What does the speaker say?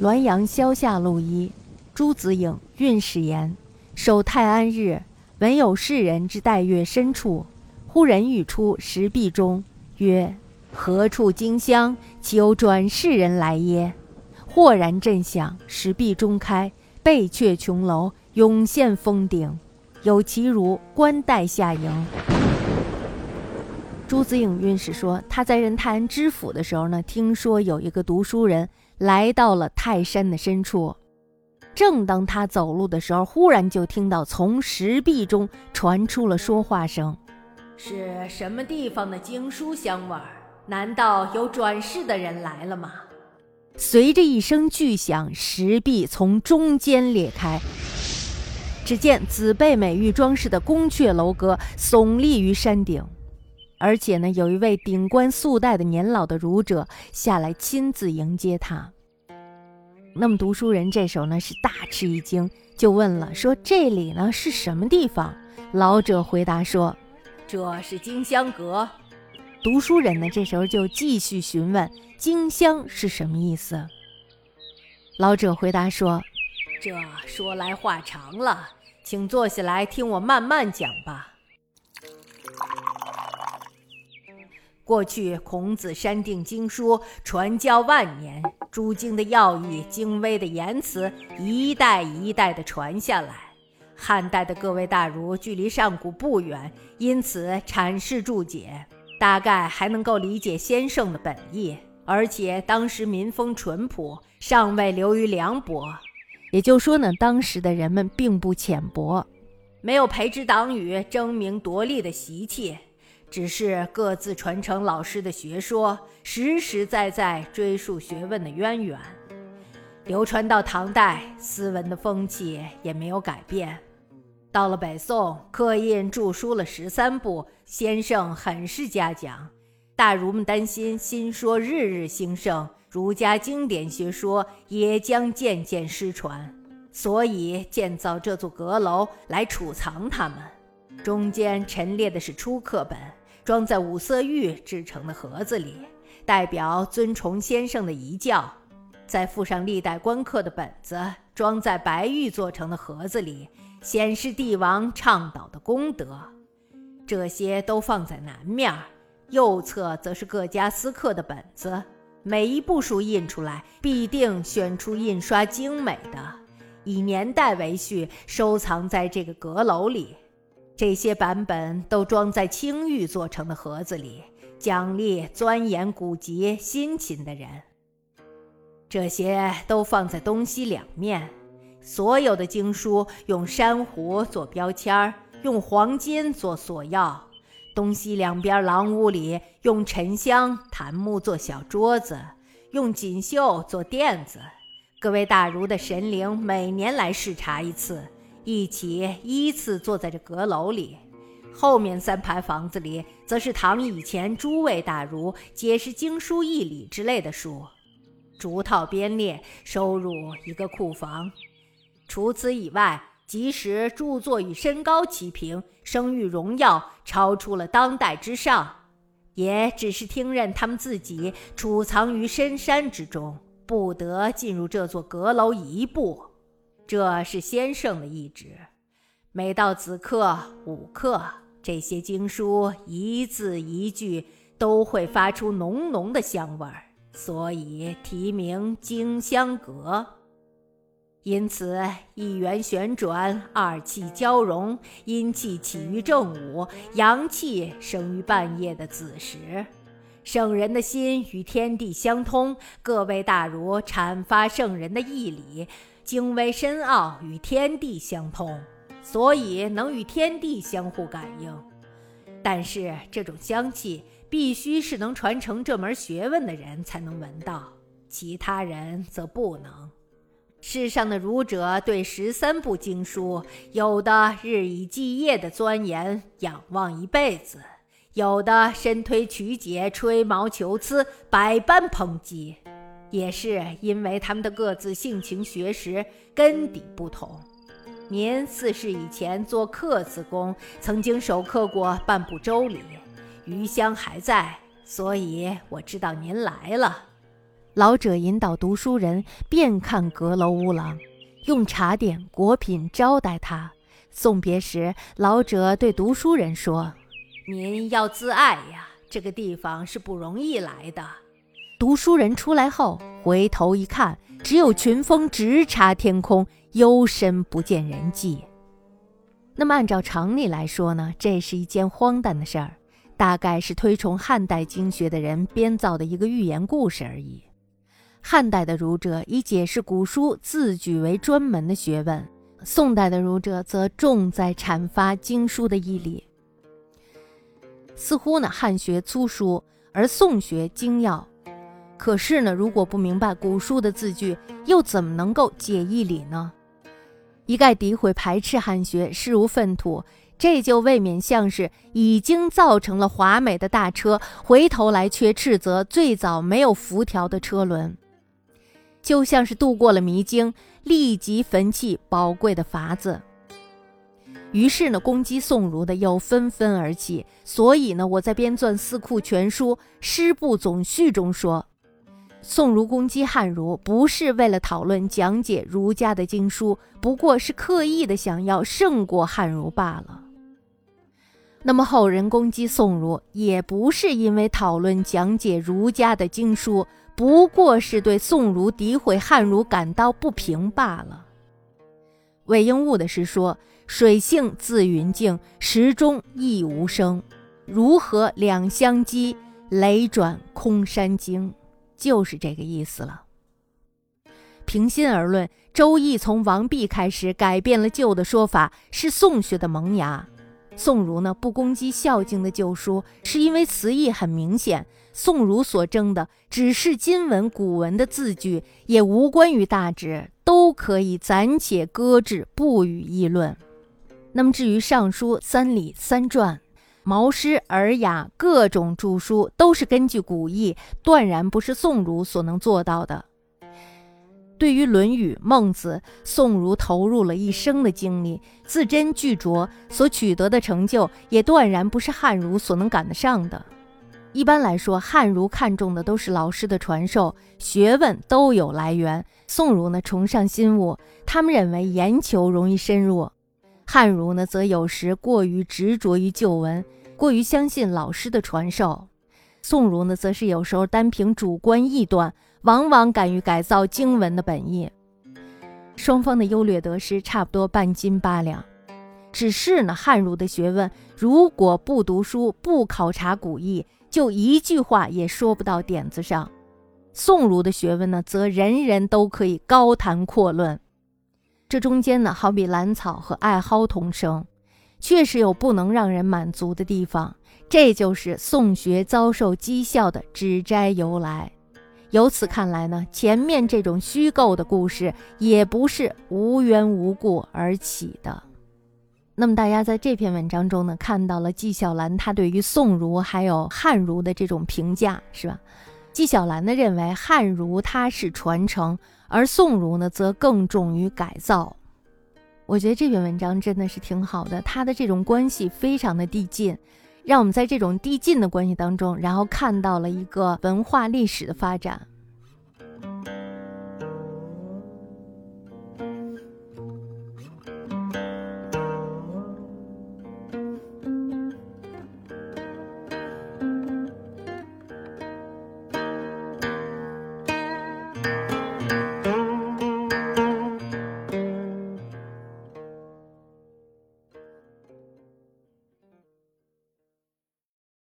滦阳萧下路一，朱子颖运使言：守泰安日，闻有士人之待月深处，忽人语出石壁中，曰：“何处荆香？岂有转世人来耶？”豁然震响，石壁中开，贝阙琼楼涌现峰顶，有其如冠带下迎。朱子颖运使说，他在任泰安知府的时候呢，听说有一个读书人。来到了泰山的深处，正当他走路的时候，忽然就听到从石壁中传出了说话声：“是什么地方的经书香味儿？难道有转世的人来了吗？”随着一声巨响，石壁从中间裂开，只见紫贝美玉装饰的宫阙楼阁耸立于山顶。而且呢，有一位顶冠素戴的年老的儒者下来亲自迎接他。那么读书人这时候呢是大吃一惊，就问了，说这里呢是什么地方？老者回答说，这是金香阁。读书人呢这时候就继续询问，金香是什么意思？老者回答说，这说来话长了，请坐下来听我慢慢讲吧。过去孔子删定经书，传教万年，诸经的要义、精微的言辞，一代一代的传下来。汉代的各位大儒距离上古不远，因此阐释注解，大概还能够理解先圣的本意。而且当时民风淳朴，尚未流于凉薄，也就说呢，当时的人们并不浅薄，没有培植党羽、争名夺利的习气。只是各自传承老师的学说，实实在在追溯学问的渊源，流传到唐代，斯文的风气也没有改变。到了北宋，刻印著书了十三部，先生很是嘉奖。大儒们担心新说日日兴盛，儒家经典学说也将渐渐失传，所以建造这座阁楼来储藏它们。中间陈列的是初刻本。装在五色玉制成的盒子里，代表尊崇先生的遗教；再附上历代官刻的本子，装在白玉做成的盒子里，显示帝王倡导的功德。这些都放在南面，右侧则是各家私刻的本子，每一部书印出来，必定选出印刷精美的，以年代为序，收藏在这个阁楼里。这些版本都装在青玉做成的盒子里，奖励钻研古籍辛勤的人。这些都放在东西两面，所有的经书用珊瑚做标签儿，用黄金做锁钥。东西两边廊屋里用沉香檀木做小桌子，用锦绣做垫子。各位大儒的神灵每年来视察一次。一起依次坐在这阁楼里，后面三排房子里则是唐以前诸位大儒解释经书义理之类的书，逐套编列收入一个库房。除此以外，即使著作与身高齐平，声誉荣耀超出了当代之上，也只是听任他们自己储藏于深山之中，不得进入这座阁楼一步。这是先生的意志。每到子刻、午刻，这些经书一字一句都会发出浓浓的香味儿，所以题名“经香阁”。因此，一元旋转，二气交融，阴气起于正午，阳气生于半夜的子时。圣人的心与天地相通，各位大儒阐发圣人的义理。精微深奥，与天地相通，所以能与天地相互感应。但是这种香气必须是能传承这门学问的人才能闻到，其他人则不能。世上的儒者对十三部经书，有的日以继夜的钻研仰望一辈子，有的深推曲解、吹毛求疵，百般抨击。也是因为他们的各自性情、学识、根底不同。您四世以前做刻字工，曾经手刻过半部《周礼》，余香还在，所以我知道您来了。老者引导读书人遍看阁楼屋廊，用茶点果品招待他。送别时，老者对读书人说：“您要自爱呀，这个地方是不容易来的。”读书人出来后，回头一看，只有群峰直插天空，幽深不见人迹。那么，按照常理来说呢，这是一件荒诞的事儿，大概是推崇汉代经学的人编造的一个寓言故事而已。汉代的儒者以解释古书自举为专门的学问，宋代的儒者则重在阐发经书的义理。似乎呢，汉学粗疏，而宋学精要。可是呢，如果不明白古书的字句，又怎么能够解义理呢？一概诋毁排斥汉学，视如粪土，这就未免像是已经造成了华美的大车，回头来却斥责最早没有辐条的车轮。就像是渡过了迷津，立即焚弃宝贵的法子。于是呢，攻击宋儒的又纷纷而起。所以呢，我在编纂《四库全书·诗部总序》中说，宋儒攻击汉儒，不是为了讨论讲解儒家的经书，不过是刻意的想要胜过汉儒罢了。那么后人攻击宋儒，也不是因为讨论讲解儒家的经书。不过是对宋儒诋毁汉儒感到不平罢了。韦应物的诗说：“水性自云静，石中亦无声。如何两相击？雷转空山惊。”就是这个意思了。平心而论，《周易》从王弼开始改变了旧的说法，是宋学的萌芽。宋儒呢不攻击《孝经》的旧书，是因为词义很明显。宋儒所争的只是今文古文的字句，也无关于大旨，都可以暂且搁置，不予议论。那么至于《尚书》《三礼》《三传》《毛诗》《尔雅》各种著书，都是根据古义，断然不是宋儒所能做到的。对于《论语》《孟子》，宋儒投入了一生的精力，字斟句酌，所取得的成就，也断然不是汉儒所能赶得上的。一般来说，汉儒看重的都是老师的传授，学问都有来源；宋儒呢，崇尚新物，他们认为研求容易深入；汉儒呢，则有时过于执着于旧文，过于相信老师的传授；宋儒呢，则是有时候单凭主观臆断，往往敢于改造经文的本意。双方的优劣得失差不多半斤八两，只是呢，汉儒的学问如果不读书，不考察古义。就一句话也说不到点子上，宋儒的学问呢，则人人都可以高谈阔论。这中间呢，好比兰草和艾蒿同生，确实有不能让人满足的地方。这就是宋学遭受讥笑的指摘由来。由此看来呢，前面这种虚构的故事也不是无缘无故而起的。那么大家在这篇文章中呢，看到了纪晓岚他对于宋儒还有汉儒的这种评价，是吧？纪晓岚呢认为汉儒它是传承，而宋儒呢则更重于改造。我觉得这篇文章真的是挺好的，它的这种关系非常的递进，让我们在这种递进的关系当中，然后看到了一个文化历史的发展。